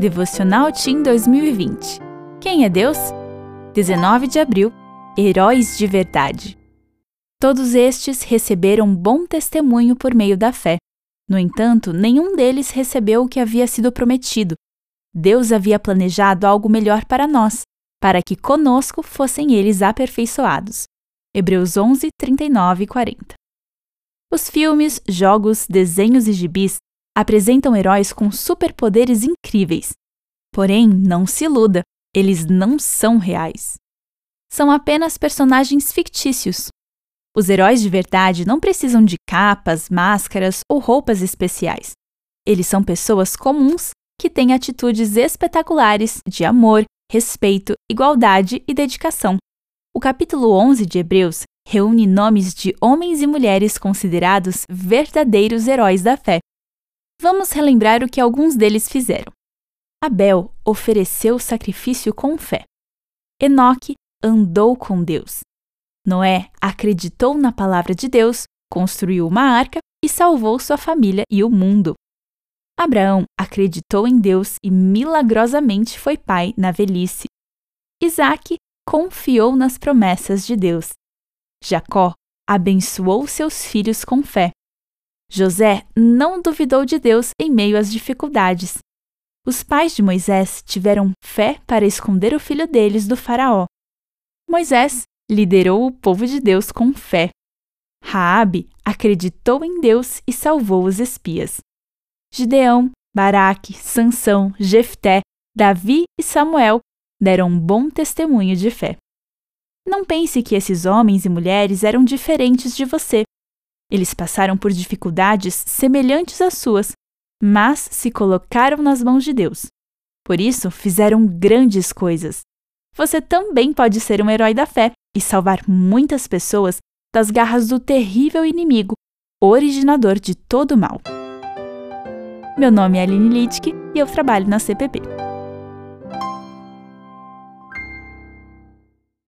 Devocional Team 2020. Quem é Deus? 19 de abril Heróis de Verdade. Todos estes receberam bom testemunho por meio da fé. No entanto, nenhum deles recebeu o que havia sido prometido. Deus havia planejado algo melhor para nós, para que conosco fossem eles aperfeiçoados. Hebreus 11, 39 e 40. Os filmes, jogos, desenhos e gibis apresentam heróis com superpoderes incríveis. Porém, não se iluda, eles não são reais. São apenas personagens fictícios. Os heróis de verdade não precisam de capas, máscaras ou roupas especiais. Eles são pessoas comuns que têm atitudes espetaculares de amor, respeito, igualdade e dedicação. O capítulo 11 de Hebreus reúne nomes de homens e mulheres considerados verdadeiros heróis da fé. Vamos relembrar o que alguns deles fizeram. Abel ofereceu sacrifício com fé. Enoque andou com Deus. Noé acreditou na palavra de Deus, construiu uma arca e salvou sua família e o mundo. Abraão acreditou em Deus e milagrosamente foi pai na velhice. Isaac confiou nas promessas de Deus. Jacó abençoou seus filhos com fé. José não duvidou de Deus em meio às dificuldades. Os pais de Moisés tiveram fé para esconder o filho deles do Faraó. Moisés liderou o povo de Deus com fé. Raabe acreditou em Deus e salvou os espias. Gideão, Baraque, Sansão, Jefté, Davi e Samuel deram um bom testemunho de fé. Não pense que esses homens e mulheres eram diferentes de você. Eles passaram por dificuldades semelhantes às suas, mas se colocaram nas mãos de Deus. Por isso, fizeram grandes coisas. Você também pode ser um herói da fé e salvar muitas pessoas das garras do terrível inimigo, originador de todo o mal. Meu nome é Aline Littke e eu trabalho na CPP.